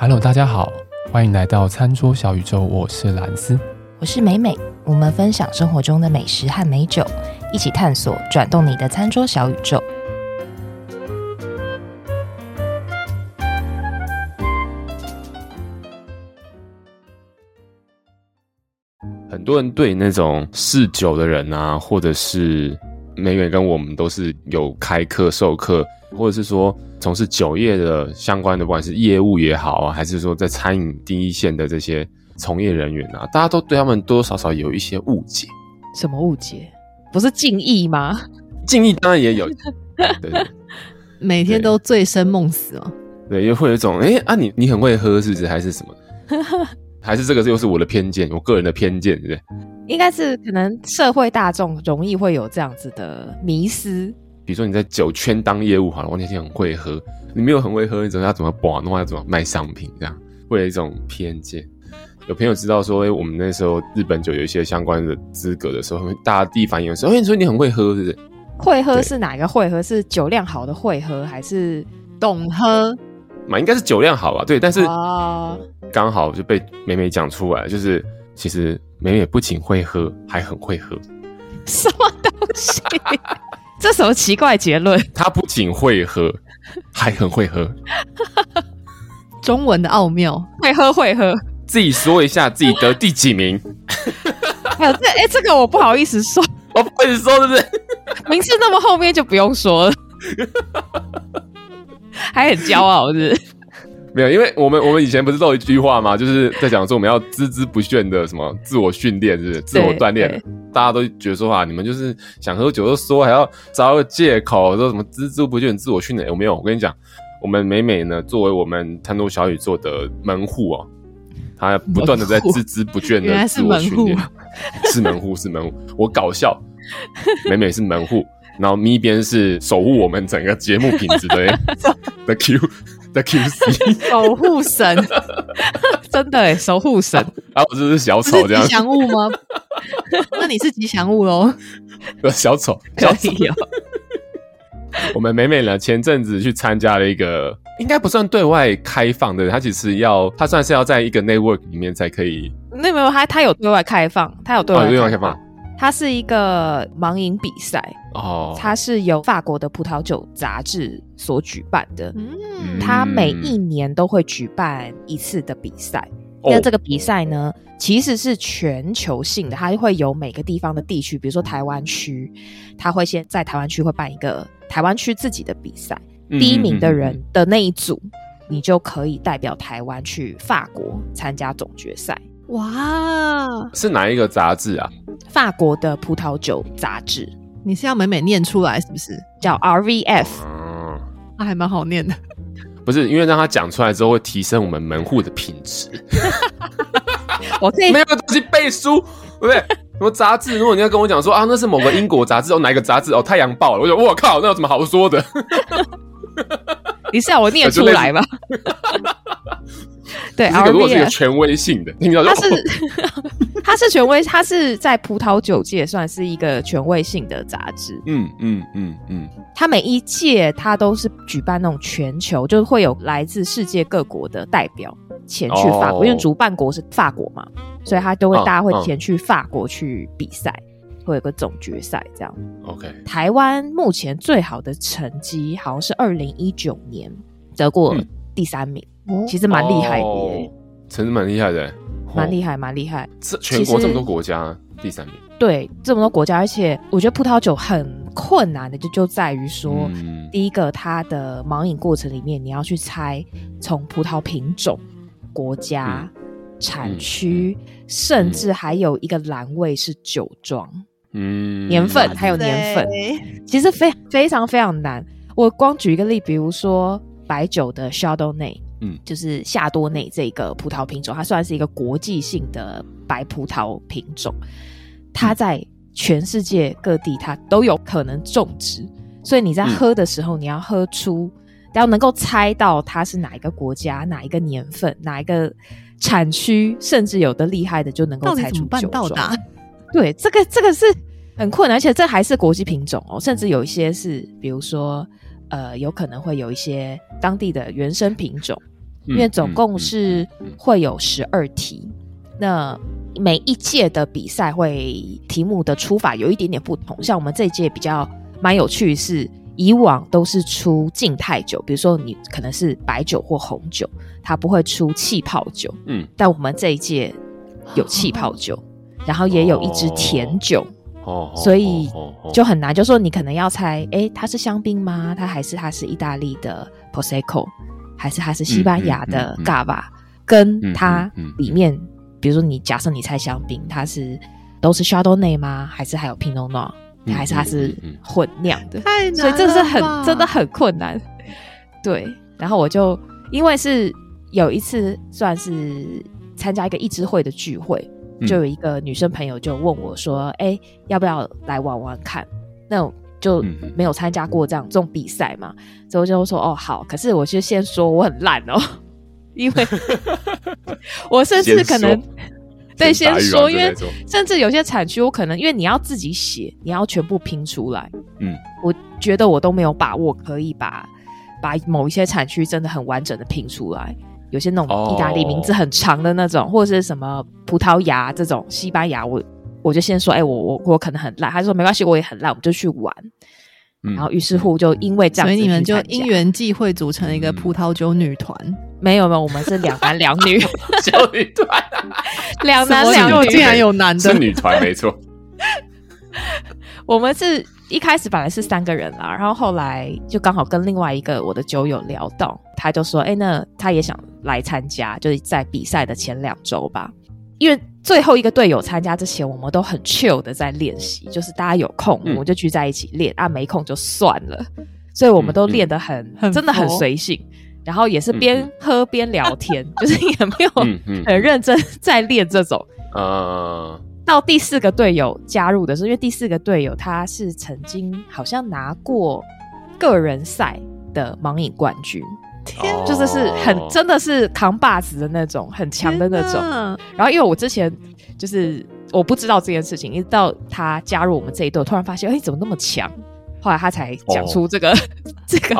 Hello，大家好，欢迎来到餐桌小宇宙。我是兰斯，我是美美。我们分享生活中的美食和美酒，一起探索转动你的餐桌小宇宙。很多人对那种嗜酒的人啊，或者是美美跟我们都是有开课授课，或者是说。从事酒业的相关的，不管是业务也好啊，还是说在餐饮第一线的这些从业人员啊，大家都对他们多多少少有一些误解。什么误解？不是敬意吗？敬意当然也有，对，对，每天都醉生梦死哦。对，又会有一种，哎、欸、啊你，你你很会喝，是不是？还是什么？还是这个又是我的偏见，我个人的偏见，对不对？应该是可能社会大众容易会有这样子的迷思。比如说你在酒圈当业务好了，我那天很会喝，你没有很会喝，你怎么要怎么把弄，要怎么卖商品，这样会有一种偏见。有朋友知道说，哎、欸，我们那时候日本酒有一些相关的资格的时候，大家第一反应说，哎、欸，你说你很会喝，是不是？会喝是哪一个会喝？是酒量好的会喝，还是懂喝？嘛，应该是酒量好吧？对，但是刚好就被美美讲出来，就是其实美美不仅会喝，还很会喝。什么东西？这什么奇怪结论？他不仅会喝，还很会喝。中文的奥妙，会喝会喝。自己说一下自己得第几名？还 有这哎，这个我不好意思说，我不好意思说，是不是？名次那么后面就不用说了，还很骄傲，是不是？没有，因为我们我们以前不是都有一句话嘛？就是在讲说我们要孜孜不倦的什么自我训练，是不是？自我锻炼。大家都觉得说啊，你们就是想喝酒就说，还要找个借口说什么孜孜不倦自我训练。有没有？我跟你讲，我们美美呢，作为我们贪多小宇宙的门户哦，她不断的在孜孜不倦的自我训练。是门户，是门户。我搞笑，美美是门户，然后咪边是守护我们整个节目品质的 的 Q。在 QC 守护神，真的哎，守护神。啊，我这是小丑这样。吉祥物吗？那你是吉祥物喽？小丑，小丑。我们美美呢，前阵子去参加了一个，应该不算对外开放的，他其实要，他算是要在一个 network 里面才可以。那没有，他他有对外开放，他有对外开放。哦，对外开放。它是一个盲饮比赛哦，它是由法国的葡萄酒杂志所举办的。嗯，它每一年都会举办一次的比赛。那、哦、这个比赛呢，其实是全球性的，它会有每个地方的地区，比如说台湾区，它会先在台湾区会办一个台湾区自己的比赛。嗯、第一名的人的那一组，你就可以代表台湾去法国参加总决赛。哇，是哪一个杂志啊？法国的葡萄酒杂志。你是要美美念出来是不是？叫 RVF，嗯，那还蛮好念的。不是，因为让他讲出来之后会提升我们门户的品质。我可以没有东西背书，对不对？什么杂志？如果你要跟我讲说啊，那是某个英国杂志哦，哪一个杂志哦，《太阳报》了，我就我靠，那有什么好说的？你是要我念出来吗？对，这个如果是一个权威性的，听到它是 它是权威，它是在葡萄酒界算是一个权威性的杂志。嗯嗯嗯嗯，它每一届它都是举办那种全球，就是会有来自世界各国的代表前去法国，因为主办国是法国嘛，所以他都会大家会前去法国去比赛，会有个总决赛这样。OK，台湾目前最好的成绩好像是二零一九年得过第三名。其实蛮厉害的耶，成绩蛮厉害的，蛮厉害，蛮厉害。这全国这么多国家，第三名。对，这么多国家，而且我觉得葡萄酒很困难的，就就在于说，嗯、第一个，它的盲饮过程里面，你要去猜从葡萄品种、国家、嗯、产区，嗯、甚至还有一个栏位是酒庄，嗯，年份还有年份，其实非非常非常难。我光举一个例，比如说白酒的 Chardonnay。嗯，就是夏多内这个葡萄品种，它算是一个国际性的白葡萄品种，它在全世界各地它都有可能种植，所以你在喝的时候，你要喝出，要能够猜到它是哪一个国家、哪一个年份、哪一个产区，甚至有的厉害的就能够猜出酒庄。对，这个这个是很困难，而且这还是国际品种哦，甚至有一些是，比如说。呃，有可能会有一些当地的原生品种，因为总共是会有十二题。那每一届的比赛会题目的出法有一点点不同，像我们这一届比较蛮有趣的是，以往都是出静态酒，比如说你可能是白酒或红酒，它不会出气泡酒。嗯，但我们这一届有气泡酒，然后也有一支甜酒。哦，所以就很难，就说你可能要猜，诶，它是香槟吗？它还是它是意大利的 Prosecco，还是它是西班牙的 Gava？跟它里面，比如说你假设你猜香槟，它是都是 Chardonnay 吗？还是还有 Pinot Noir？还是它是混酿的？太难了，所以这是很真的很困难。对，然后我就因为是有一次算是参加一个一支会的聚会。就有一个女生朋友就问我说：“哎、欸，要不要来玩玩看？”那我就没有参加过这样这种比赛嘛，所以我就说：“哦，好。”可是我就先说我很烂哦，因为 我甚至可能对先说因为甚至有些产区我可能因为你要自己写，你要全部拼出来。嗯，我觉得我都没有把握可以把把某一些产区真的很完整的拼出来。有些那种意大利名字很长的那种，oh. 或者是什么葡萄牙这种西班牙，我我就先说，哎、欸，我我我可能很烂。他说没关系，我也很烂，我们就去玩。嗯、然后于是乎就因为这样，所以你们就因缘际会组成一个葡萄酒女团、嗯。没有没有，我们是两男两女 酒女团，两男两女竟然有男的是女团，没错。我们是一开始本来是三个人啦，然后后来就刚好跟另外一个我的酒友聊到，他就说：“哎、欸，那他也想来参加，就是在比赛的前两周吧。因为最后一个队友参加之前，我们都很 chill 的在练习，就是大家有空我们就聚在一起练、嗯、啊，没空就算了。所以我们都练得很，嗯嗯、真的很随性，然后也是边喝边聊天，嗯、就是也没有很认真在练这种。呃、嗯。”到第四个队友加入的时候，因为第四个队友他是曾经好像拿过个人赛的盲影冠军，天，就是是很真的是扛把子的那种，很强的那种。然后因为我之前就是我不知道这件事情，一直到他加入我们这一队，突然发现哎、欸、怎么那么强？后来他才讲出这个、哦、这个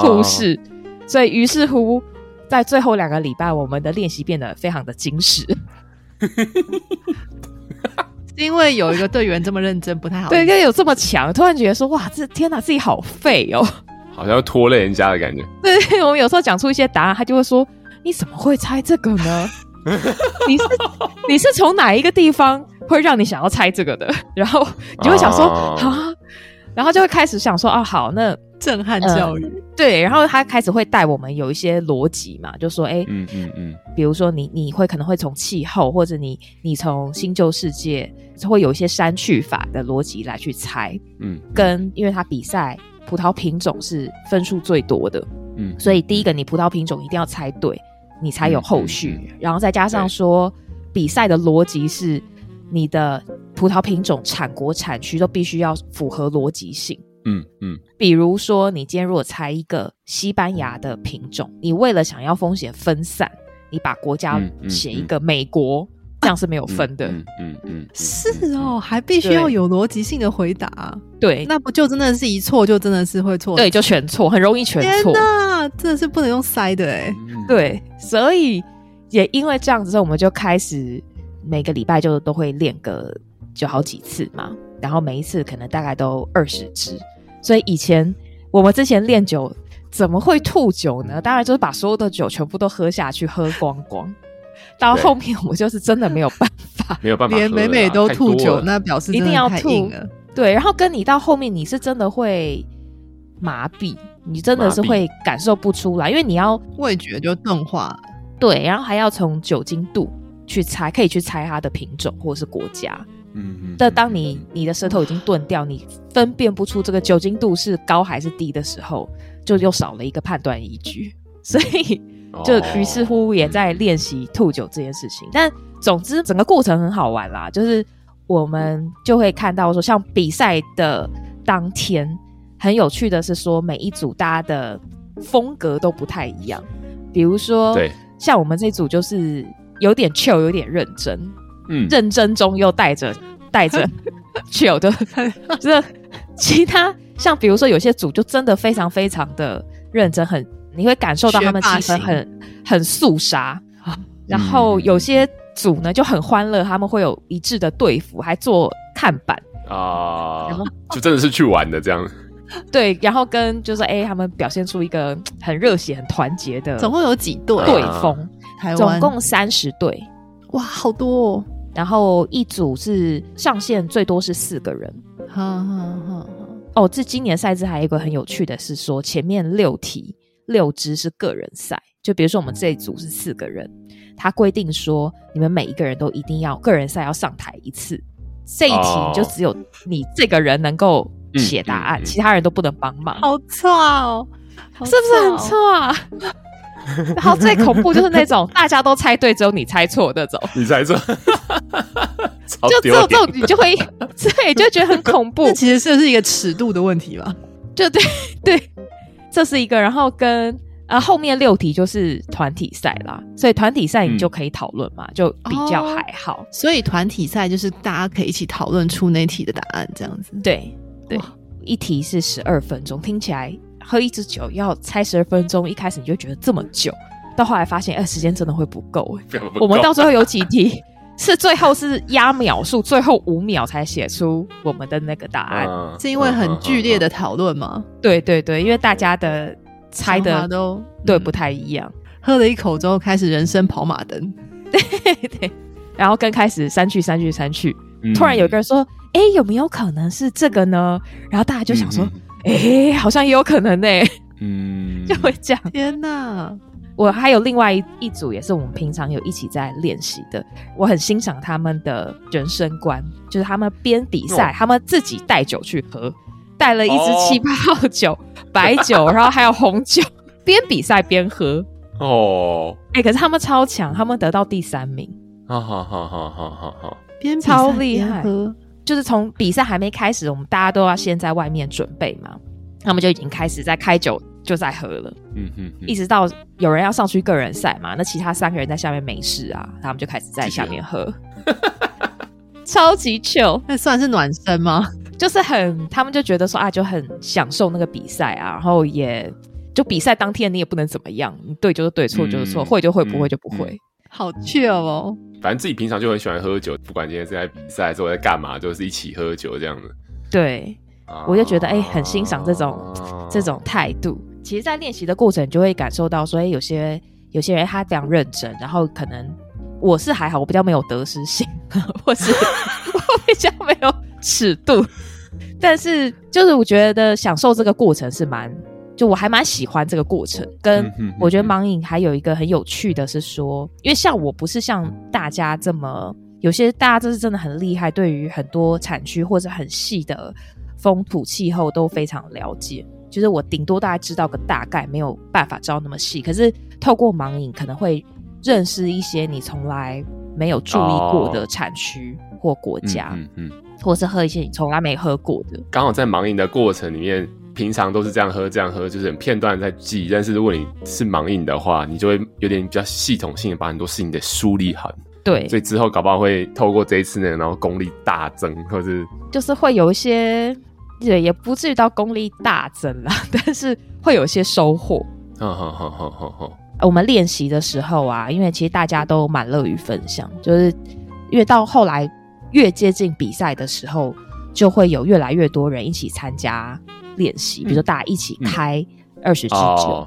故事，所以于是乎在最后两个礼拜，我们的练习变得非常的精实。是因为有一个队员这么认真，不太好。对，因为有这么强，突然觉得说，哇，这天哪，自己好废哦，好像要拖累人家的感觉。对，我们有时候讲出一些答案，他就会说：“你怎么会猜这个呢？你是 你是从哪一个地方会让你想要猜这个的？” 然后你就会想说：“啊。啊”然后就会开始想说：“啊，好，那。”震撼教育、嗯，对，然后他开始会带我们有一些逻辑嘛，就说，哎，嗯嗯嗯，比如说你你会可能会从气候，或者你你从新旧世界会有一些删去法的逻辑来去猜，嗯，跟因为他比赛葡萄品种是分数最多的，嗯，所以第一个你葡萄品种一定要猜对，你才有后续，然后再加上说比赛的逻辑是你的葡萄品种产国产区都必须要符合逻辑性。嗯嗯，比如说，你今天如果猜一个西班牙的品种，你为了想要风险分散，你把国家写一个美国，这样是没有分的。嗯嗯，嗯，嗯，是哦，还必须要有逻辑性的回答。对，那不就真的是一错就真的是会错？对，就全错，很容易全错。那真的是不能用塞的哎。对，所以也因为这样子，我们就开始每个礼拜就都会练个就好几次嘛，然后每一次可能大概都二十支。所以以前我们之前练酒怎么会吐酒呢？当然就是把所有的酒全部都喝下去，喝光光。到后面我就是真的没有办法，没有办法，连美美都吐酒，那表示一定要吐。对，然后跟你到后面你是真的会麻痹，你真的是会感受不出来，因为你要味觉就钝化。对，然后还要从酒精度去猜，可以去猜它的品种或者是国家。嗯，但当你你的舌头已经钝掉，你分辨不出这个酒精度是高还是低的时候，就又少了一个判断依据，所以就于是乎也在练习吐酒这件事情。但总之整个过程很好玩啦，就是我们就会看到说，像比赛的当天，很有趣的是说，每一组大家的风格都不太一样。比如说，对，像我们这组就是有点 chill，有点认真。嗯，认真中又带着带着 chill 的，就是其他像比如说有些组就真的非常非常的认真，很你会感受到他们气氛很很肃杀，然后有些组呢就很欢乐，他们会有一致的队服，还做看板啊，然后 就真的是去玩的这样。对，然后跟就是哎，他们表现出一个很热血、很团结的，总共有几队队风？台湾总共三十队，哇，好多哦！然后一组是上限最多是四个人，哈哈哈。哦，这今年赛制还有一个很有趣的是说，前面六题六支是个人赛，就比如说我们这一组是四个人，他规定说你们每一个人都一定要个人赛要上台一次，这一题就只有你这个人能够写答案，哦、其他人都不能帮忙。好错哦，是不是很错啊？然后最恐怖就是那种大家都猜对，只有你猜错那种。你猜错，就只有这种你就会，所以就觉得很恐怖。其实这是一个尺度的问题吧？就对对，这是一个。然后跟呃后面六题就是团体赛啦，所以团体赛你就可以讨论嘛，嗯、就比较还好。哦、所以团体赛就是大家可以一起讨论出那题的答案，这样子。对对，一题是十二分钟，听起来。喝一支酒要猜十二分钟，一开始你就觉得这么久，到后来发现，哎、欸，时间真的会不够。我们到最后有几题是最后是压秒数，最后五秒才写出我们的那个答案，嗯、是因为很剧烈的讨论吗？对对对，因为大家的猜的都对不太一样。嗯、喝了一口之后，开始人生跑马灯，对对，然后跟开始删去删去删去，突然有个人说，哎、欸，有没有可能是这个呢？然后大家就想说。哎、欸，好像也有可能呢、欸，嗯，就会这样。天哪！我还有另外一一组，也是我们平常有一起在练习的。我很欣赏他们的人生观，就是他们边比赛，哦、他们自己带酒去喝，带了一支气泡酒、哦、白酒，然后还有红酒，边比赛边喝。哦，哎、欸，可是他们超强，他们得到第三名。好好好好好好好，边超厉害。就是从比赛还没开始，我们大家都要先在外面准备嘛，他们就已经开始在开酒，就在喝了。嗯哼，一直到有人要上去个人赛嘛，那其他三个人在下面没事啊，他们就开始在下面喝，超级 chill。那算是暖身吗？就是很，他们就觉得说啊，就很享受那个比赛啊，然后也就比赛当天你也不能怎么样，你对就是对，错就是错，会就会，不会就不会，好 chill 哦。反正自己平常就很喜欢喝酒，不管今天是在比赛，还是我在干嘛，就是一起喝酒这样子。对，啊、我就觉得哎、欸，很欣赏这种、啊、这种态度。其实，在练习的过程，你就会感受到说，哎、欸，有些有些人他非常认真，然后可能我是还好，我比较没有得失心，或是我比较没有尺度。但是，就是我觉得享受这个过程是蛮。就我还蛮喜欢这个过程，跟我觉得盲饮还有一个很有趣的是说，因为像我不是像大家这么有些大家就是真的很厉害，对于很多产区或者很细的风土气候都非常了解。就是我顶多大概知道个大概，没有办法知道那么细。可是透过盲饮，可能会认识一些你从来没有注意过的产区或国家，嗯嗯，或者是喝一些你从来没喝过的。刚好在盲饮的过程里面。平常都是这样喝，这样喝，就是很片段在记。但是如果你是盲饮的话，你就会有点比较系统性的把很多事情给梳理好。对，所以之后搞不好会透过这一次呢，然后功力大增，或是就是会有一些，也也不至于到功力大增啦，但是会有些收获。好好好好好好。我们练习的时候啊，因为其实大家都蛮乐于分享，就是因为到后来越接近比赛的时候，就会有越来越多人一起参加。练习，比如说大家一起开二十支酒，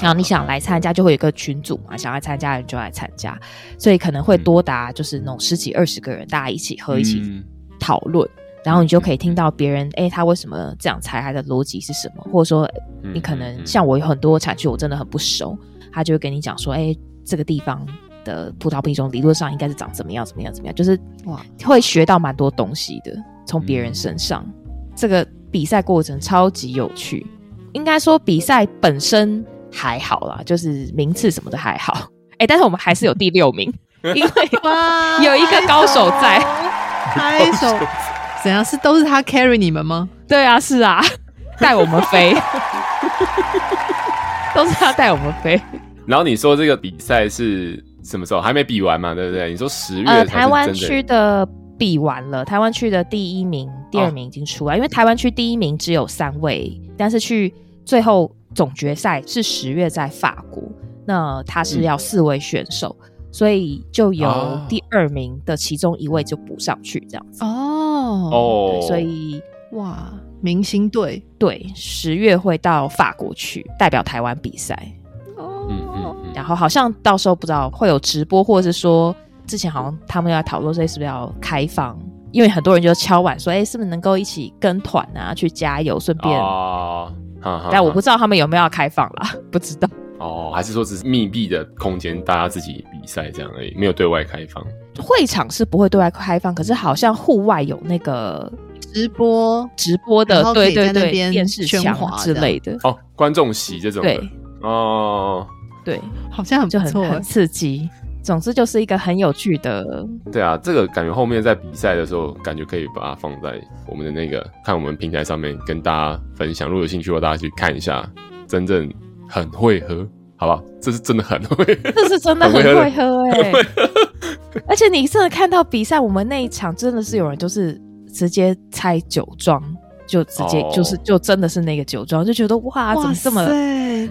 然后你想来参加，就会有一个群组嘛，想要参加的人就来参加，所以可能会多达就是那种十几二十个人，大家一起喝，一起讨论，然后你就可以听到别人，哎，他为什么这样猜，他的逻辑是什么，或者说你可能像我有很多产区我真的很不熟，他就会跟你讲说，哎，这个地方的葡萄品种理论上应该是长怎么样，怎么样，怎么样，就是哇，会学到蛮多东西的，从别人身上，这个。比赛过程超级有趣，应该说比赛本身还好啦，就是名次什么的还好。哎、欸，但是我们还是有第六名，因为有一个高手在。拍手，怎样？是都是他 carry 你们吗？对啊，是啊，带我们飞，都是他带我们飞。然后你说这个比赛是什么时候？还没比完嘛？对不对？你说十月，呃，台湾区的。比完了，台湾区的第一名、第二名已经出来，哦、因为台湾区第一名只有三位，但是去最后总决赛是十月在法国，那他是要四位选手，嗯、所以就由第二名的其中一位就补上去这样子。哦哦，所以哇，明星队对，十月会到法国去代表台湾比赛。哦、嗯嗯，然后好像到时候不知道会有直播，或者是说之前好像他们要讨论说是不是要开放。因为很多人就敲碗说：“哎，是不是能够一起跟团啊，去加油，顺便？”哦，但我不知道他们有没有要开放啦，不知道。哦，还是说只是密闭的空间，大家自己比赛这样而已，没有对外开放。会场是不会对外开放，可是好像户外有那个直播直播的，对对对，电视墙之类的。哦，观众席这种的。对哦，对，好像很就很很刺激。总之就是一个很有趣的，对啊，这个感觉后面在比赛的时候，感觉可以把它放在我们的那个看我们平台上面跟大家分享。如果有兴趣的话，大家去看一下，真正很会喝，好不好？这是真的很 会，这是真的很会喝哎、欸！而且你真的看到比赛，我们那一场真的是有人就是直接猜酒庄，就直接、oh. 就是就真的是那个酒庄，就觉得哇，怎么这么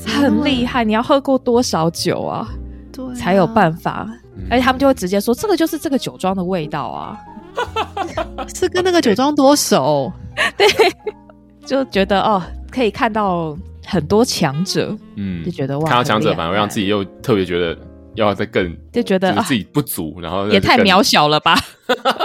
很厉害？你要喝过多少酒啊？对啊，才有办法，而且他们就会直接说，这个就是这个酒庄的味道啊，是跟那个酒庄多熟，对，就觉得哦，可以看到很多强者，嗯，就觉得哇，看到强者反而让自己又特别觉得要再更，就觉得自己不足，然后也太渺小了吧。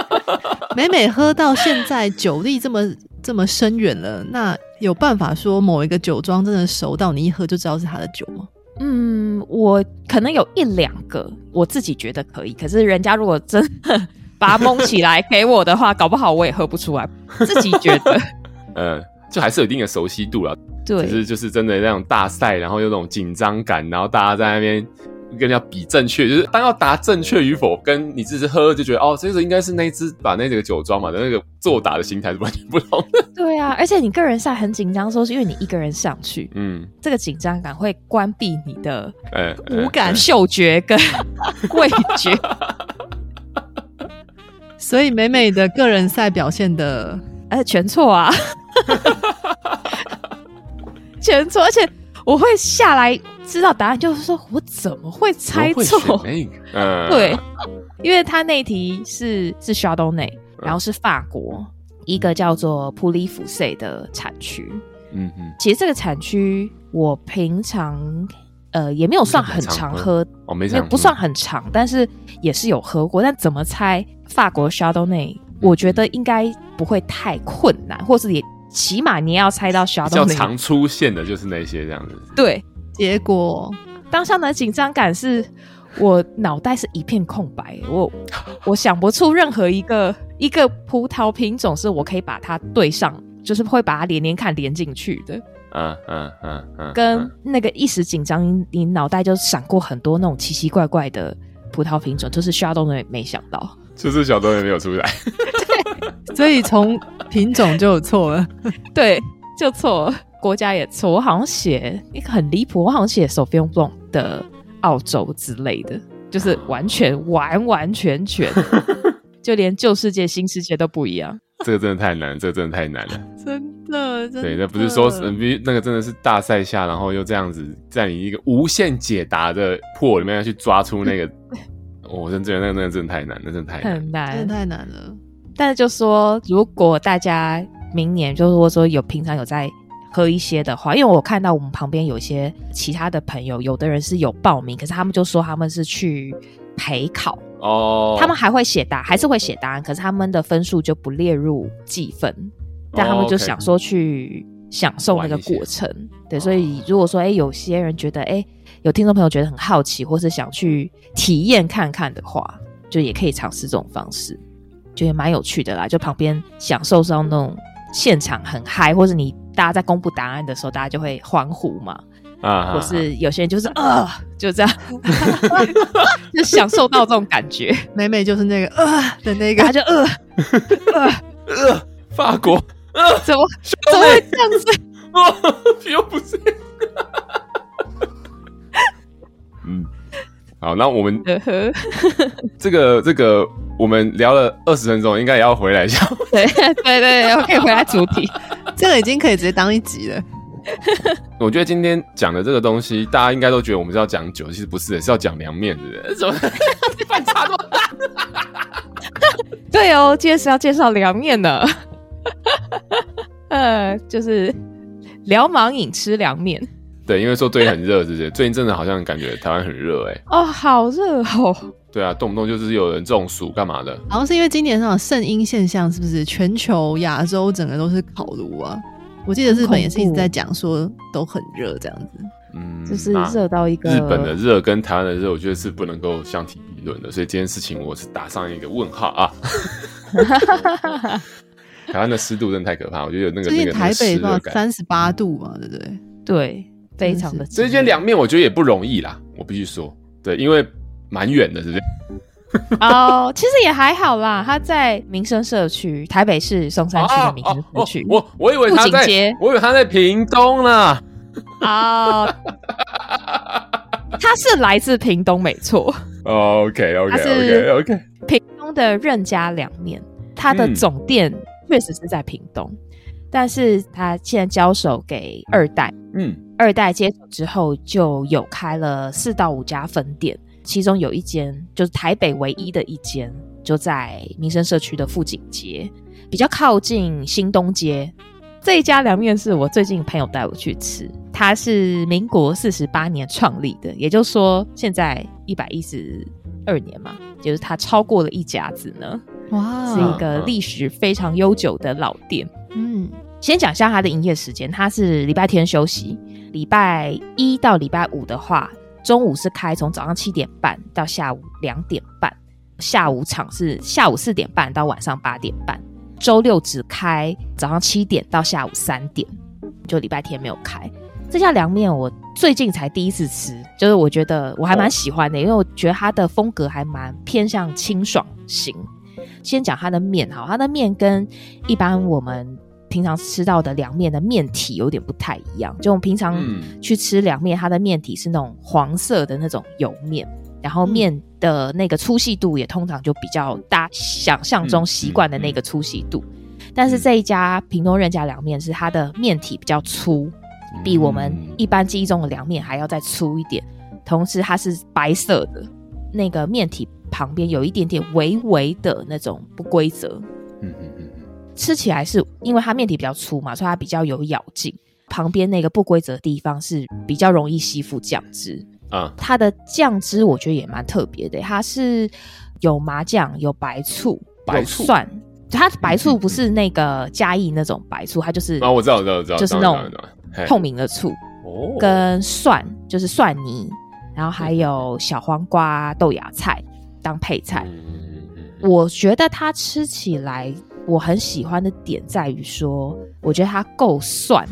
每每喝到现在酒力这么这么深远了，那有办法说某一个酒庄真的熟到你一喝就知道是他的酒吗？嗯，我可能有一两个，我自己觉得可以。可是人家如果真的把它蒙起来给我的话，搞不好我也喝不出来。自己觉得，嗯，就还是有一定的熟悉度了。对，只是就是真的那种大赛，然后有那种紧张感，然后大家在那边。跟人家比正确，就是当要答正确与否，跟你只是喝就觉得哦，这个应该是那一支把那个酒庄嘛的那个作答的心态是完全不同的。对啊，而且你个人赛很紧张的时候，是因为你一个人上去，嗯，这个紧张感会关闭你的五感、嗅觉跟味觉，所以美美的个人赛表现的，哎，全错啊，全错，而且。我会下来知道答案，就是说我怎么会猜错？嗯，对，因为他那一题是是 Chardonnay，然后是法国一个叫做普里福塞的产区。嗯嗯，其实这个产区我平常呃也没有算很常喝，哦，没常不算很常，但是也是有喝过。但怎么猜法国 Chardonnay？我觉得应该不会太困难，或是也。起码你要猜到小东西，比较常出现的就是那些这样子。对，结果当下的紧张感是我脑袋是一片空白，我 我想不出任何一个一个葡萄品种是我可以把它对上，就是会把它连连看连进去的。嗯嗯嗯嗯，跟那个一时紧张，你脑袋就闪过很多那种奇奇怪怪的葡萄品种，就是小东也没想到，就是小东也没有出来。对，所以从。品种就有错了，对，就错了，国家也错。我好像写一个很离谱，我好像写 Sauvignon Blanc 的澳洲之类的，就是完全完完全全，就连旧世界新世界都不一样。这个真的太难，这个真的太难了，真的。真的对，那不是说那个真的是大赛下，然后又这样子在你一个无限解答的破里面要去抓出那个，我真觉得那个那个真的太难，那真的太难，很难，真的太难了。但是就说，如果大家明年就是说说有平常有在喝一些的话，因为我看到我们旁边有一些其他的朋友，有的人是有报名，可是他们就说他们是去陪考哦，他们还会写答，还是会写答案，可是他们的分数就不列入计分，但他们就想说去享受那个过程。对，所以如果说哎、欸，有些人觉得哎、欸，有听众朋友觉得很好奇，或是想去体验看看的话，就也可以尝试这种方式。觉得蛮有趣的啦，就旁边享受上那种现场很嗨，或者你大家在公布答案的时候，大家就会欢呼嘛，啊，或是有些人就是 呃，就这样，就享受到这种感觉。美美就是那个呃的那个，他就呃呃。呃，法国。呃，怎么怎么会这样子？哦，又不是，嗯。好，那我们这个这个我们聊了二十分钟，应该也要回来一下。对对对，我可以回来主题。这个已经可以直接当一集了。我觉得今天讲的这个东西，大家应该都觉得我们是要讲酒，其实不是，是要讲凉面，对不对？怎么反差这么大？对哦，今天是要介绍凉面的。呃，就是聊盲饮吃凉面。对，因为说最近很热，是不是？最近真的好像感觉台湾很热，哎。哦，好热哦。对啊，动不动就是有人中暑干嘛的。好像是因为今年那种圣婴现象，是不是？全球亚洲整个都是烤炉啊。我记得日本也是一直在讲说都很热这样子。嗯，就是热到一个。日本的热跟台湾的热，我觉得是不能够相提并论的。所以这件事情我是打上一个问号啊。台湾的湿度真的太可怕，我觉得有那个那个台北到三十八度嘛，对不对？对，非常的。这间凉面我觉得也不容易啦，我必须说，对，因为蛮远的，是不是？哦，其实也还好啦，他在民生社区，台北市松山区的民生社区。我我以为他在，我以为他在屏东呢。哦，他是来自屏东，没错。OK OK OK OK，屏东的任家凉面，他的总店确实是在屏东，但是他现在交手给二代，嗯，二代接手之后就有开了四到五家分店。其中有一间就是台北唯一的一间，就在民生社区的富锦街，比较靠近新东街。这一家凉面是我最近朋友带我去吃，它是民国四十八年创立的，也就是说现在一百一十二年嘛，就是它超过了一甲子呢。哇，是一个历史非常悠久的老店。嗯，先讲一下它的营业时间，它是礼拜天休息，礼拜一到礼拜五的话。中午是开从早上七点半到下午两点半，下午场是下午四点半到晚上八点半。周六只开早上七点到下午三点，就礼拜天没有开。这家凉面我最近才第一次吃，就是我觉得我还蛮喜欢的，因为我觉得它的风格还蛮偏向清爽型。先讲它的面哈，它的面跟一般我们。平常吃到的凉面的面体有点不太一样，就我们平常去吃凉面，它的面体是那种黄色的那种油面，然后面的那个粗细度也通常就比较大，想象中习惯的那个粗细度。但是这一家平东任家凉面是它的面体比较粗，比我们一般记忆中的凉面还要再粗一点，同时它是白色的，那个面体旁边有一点点微微的那种不规则。吃起来是因为它面体比较粗嘛，所以它比较有咬劲。旁边那个不规则的地方是比较容易吸附酱汁啊。它的酱汁我觉得也蛮特别的，它是有麻酱、有白醋、白醋蒜。它白醋不是那个嘉义那种白醋，它就是啊，我知道，我知道，我知道，就是那种透明的醋。哦，跟蒜就是蒜泥，然后还有小黄瓜、豆芽菜当配菜。我觉得它吃起来。我很喜欢的点在于说，我觉得它够蒜，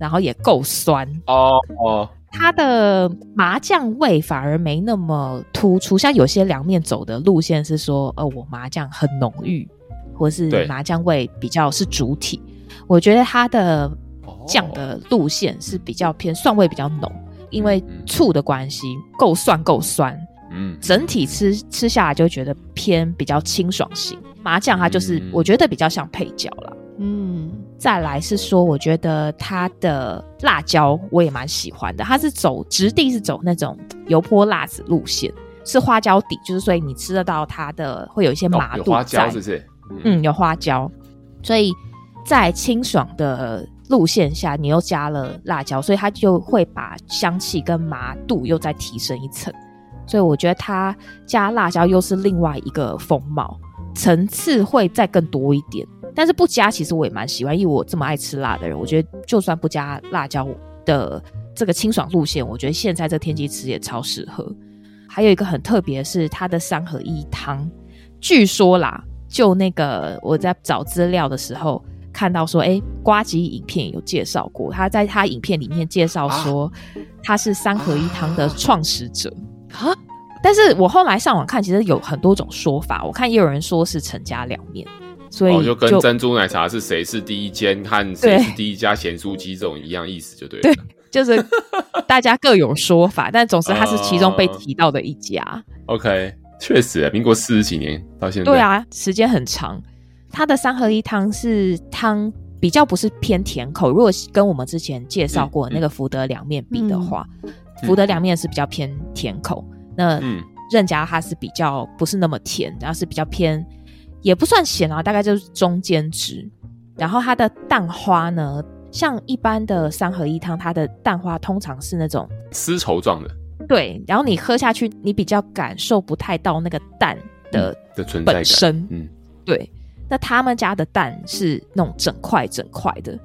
然后也够酸哦哦。它的麻酱味反而没那么突出，像有些凉面走的路线是说，呃，我麻酱很浓郁，或是麻酱味比较是主体。我觉得它的酱的路线是比较偏蒜味比较浓，因为醋的关系，够蒜够酸。嗯，整体吃吃下来就觉得偏比较清爽型。麻酱它就是我觉得比较像配角啦。嗯，再来是说，我觉得它的辣椒我也蛮喜欢的。它是走质地是走那种油泼辣子路线，是花椒底，就是所以你吃得到它的会有一些麻度在。哦，有花椒是不是？嗯，嗯，有花椒，所以在清爽的路线下，你又加了辣椒，所以它就会把香气跟麻度又再提升一层。所以我觉得它加辣椒又是另外一个风貌，层次会再更多一点。但是不加，其实我也蛮喜欢，因为我这么爱吃辣的人，我觉得就算不加辣椒的这个清爽路线，我觉得现在这天气吃也超适合。还有一个很特别的是它的三合一汤，据说啦，就那个我在找资料的时候看到说，哎，瓜吉影片有介绍过，他在他影片里面介绍说他是三合一汤的创始者。啊！但是我后来上网看，其实有很多种说法。我看也有人说是陈家凉面，所以就，哦，就跟珍珠奶茶是谁是第一间和谁是第一家咸酥鸡这种一样意思，就对了。对，就是大家各有说法，但总之它是其中被提到的一家。Uh, OK，确实，民国四十几年到现在，对啊，时间很长。它的三合一汤是汤比较不是偏甜口。如果跟我们之前介绍过的那个福德凉面比的话，嗯嗯、福德凉面是比较偏甜口。那任家它是比较不是那么甜，然后是比较偏，也不算咸啊，大概就是中间值。然后它的蛋花呢，像一般的三合一汤，它的蛋花通常是那种丝绸状的。对，然后你喝下去，你比较感受不太到那个蛋的、嗯、的存在感。本身，嗯，对。那他们家的蛋是那种整块整块的，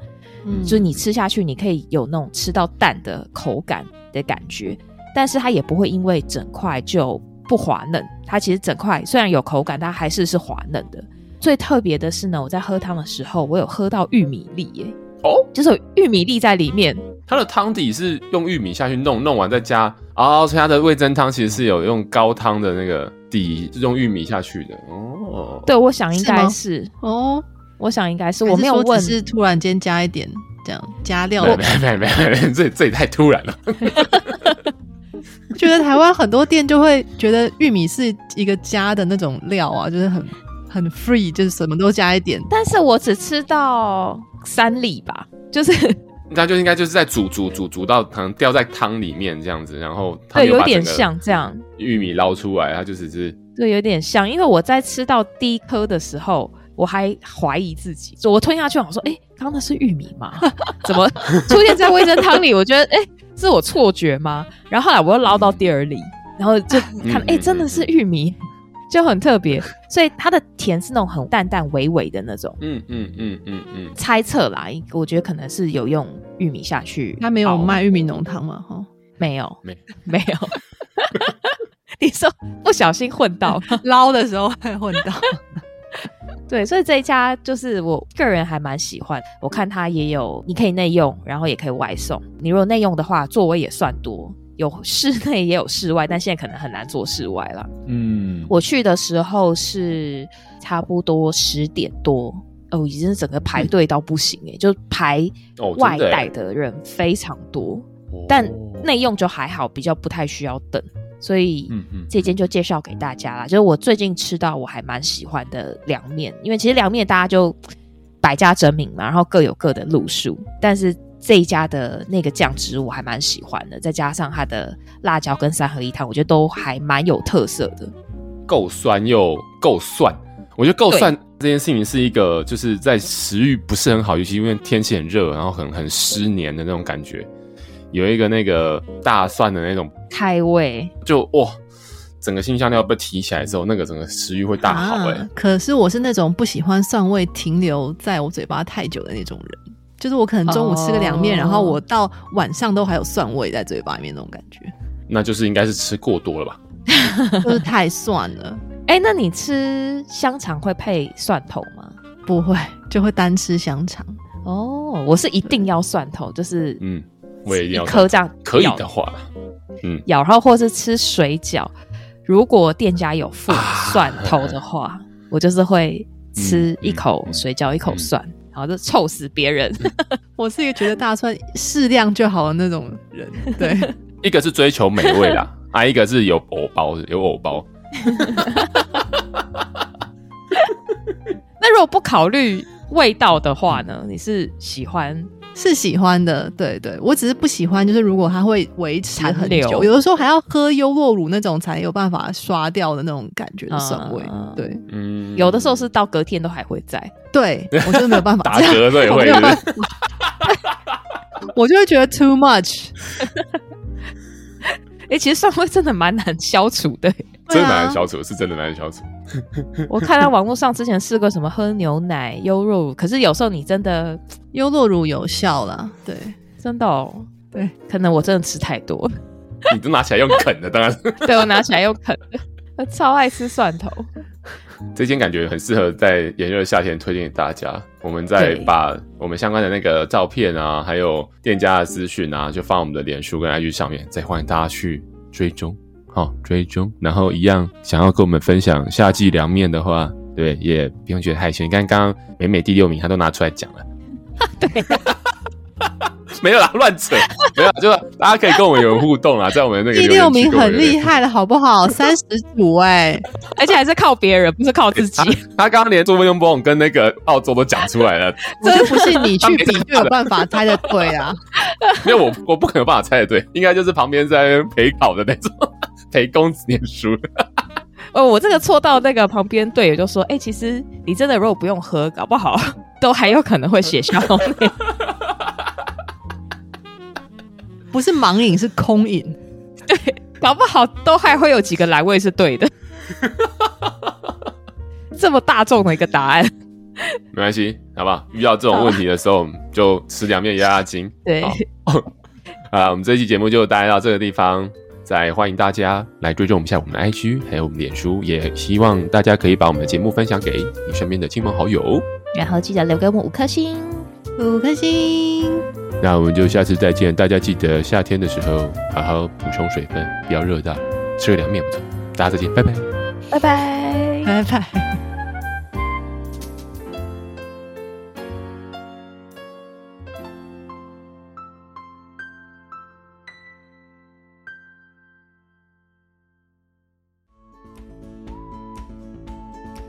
嗯，就是你吃下去，你可以有那种吃到蛋的口感的感觉，但是它也不会因为整块就不滑嫩。它其实整块虽然有口感，它还是是滑嫩的。最特别的是呢，我在喝汤的时候，我有喝到玉米粒耶，哦，就是有玉米粒在里面。它的汤底是用玉米下去弄，弄完再加。哦，所以它的味增汤其实是有用高汤的那个底，是用玉米下去的。哦，对，我想应该是，是哦，我想应该是，我没有问，是突然间加一点这样加料的。没没没没，这这也太突然了。觉得台湾很多店就会觉得玉米是一个加的那种料啊，就是很很 free，就是什么都加一点。但是我只吃到三粒吧，就是。它就应该就是在煮煮煮煮到可能掉在汤里面这样子，然后对，有点像这样玉米捞出来，它就只是，对，有点像。因为我在吃到第一颗的时候，我还怀疑自己，我吞下去，我说：“哎、欸，刚刚那是玉米吗？怎么出现在味噌汤里？”我觉得：“哎、欸，是我错觉吗？”然后后来我又捞到第二粒，然后就看，哎、欸，真的是玉米。就很特别，所以它的甜是那种很淡淡、微微的那种。嗯嗯嗯嗯嗯。猜测啦，我觉得可能是有用玉米下去。他没有卖玉米浓汤吗？哈，没有，没 没有。你说不小心混到 捞的时候还混到。对，所以这一家就是我个人还蛮喜欢。我看它也有，你可以内用，然后也可以外送。你如果内用的话，座位也算多。有室内也有室外，但现在可能很难做室外了。嗯，我去的时候是差不多十点多，哦，已经是整个排队到不行哎、欸，就排外带的人非常多，哦、但内用就还好，比较不太需要等，所以这间就介绍给大家啦。就是我最近吃到我还蛮喜欢的凉面，因为其实凉面大家就百家争鸣嘛，然后各有各的路数，但是。这一家的那个酱汁我还蛮喜欢的，再加上它的辣椒跟三合一汤，我觉得都还蛮有特色的，够酸又够蒜。我觉得够蒜这件事情是一个，就是在食欲不是很好，尤其因为天气很热，然后很很湿黏的那种感觉，有一个那个大蒜的那种开胃，就哇，整个新香料被提起来之后，那个整个食欲会大好哎、欸啊。可是我是那种不喜欢蒜味停留在我嘴巴太久的那种人。就是我可能中午吃个凉面，oh. 然后我到晚上都还有蒜味在嘴巴里面那种感觉，那就是应该是吃过多了吧？就是太蒜了。哎、欸，那你吃香肠会配蒜头吗？不会，就会单吃香肠。哦，oh, 我是一定要蒜头，就是嗯，我也要颗这样。可以的话，嗯，咬，然后或是吃水饺，如果店家有附蒜头的话，啊、我就是会吃一口水饺，嗯、一口蒜。嗯然后就臭死别人。我是一个觉得大蒜适量就好的那种人。对，一个是追求美味啦，还、啊、一个是有藕包，有藕包。那如果不考虑味道的话呢？你是喜欢？是喜欢的，对对，我只是不喜欢，就是如果它会维持很久，有的时候还要喝优酪乳那种才有办法刷掉的那种感觉的酸味，嗯、对，嗯，有的时候是到隔天都还会在，对 我真的没有办法，打嗝都也会，我就会觉得 too much。哎、欸，其实酸味真的蛮难消除的，真的难消除，啊、是真的难消除。我看到网络上之前试过什么喝牛奶优酪乳，可是有时候你真的优酪乳有效啦，对，真的哦，对，可能我真的吃太多。你都拿起来用啃的，当然。对，我拿起来用啃的，我超爱吃蒜头。这间感觉很适合在炎热的夏天推荐给大家。我们再把我们相关的那个照片啊，还有店家的资讯啊，就放我们的脸书跟 IG 上面，再欢迎大家去追踪。好，追踪，然后一样想要跟我们分享夏季凉面的话，对，也不用觉得害羞。你看刚刚美美第六名，她都拿出来讲了。对，没有啦，乱扯，没有，就大家可以跟我们有互动啦，在我们那个第六名很厉害了，好不好？三十组哎，而且还是靠别人，不是靠自己。他刚刚连做梦梦跟那个澳洲都讲出来了，我就不信你去比就有办法猜得对啊？因为我我不可能有办法猜得对，应该就是旁边在陪考的那种，陪公子念书。哦，我这个错到那个旁边队友就说：“哎、欸，其实你真的如果不用喝，搞不好 都还有可能会写下后面。不是盲饮，是空饮。对，搞不好都还会有几个栏位是对的。这么大众的一个答案，没关系，好不好？遇到这种问题的时候，就吃凉面压压惊。对，啊，我们这期节目就待到这个地方。再欢迎大家来追踪一下我们的 IG，还有我们脸书，也希望大家可以把我们的节目分享给你身边的亲朋好友，然后记得留给我们五颗星，五颗星。那我们就下次再见，大家记得夏天的时候好好补充水分，不要热到，吃个凉面不错。大家再见，拜拜，拜拜，拜拜。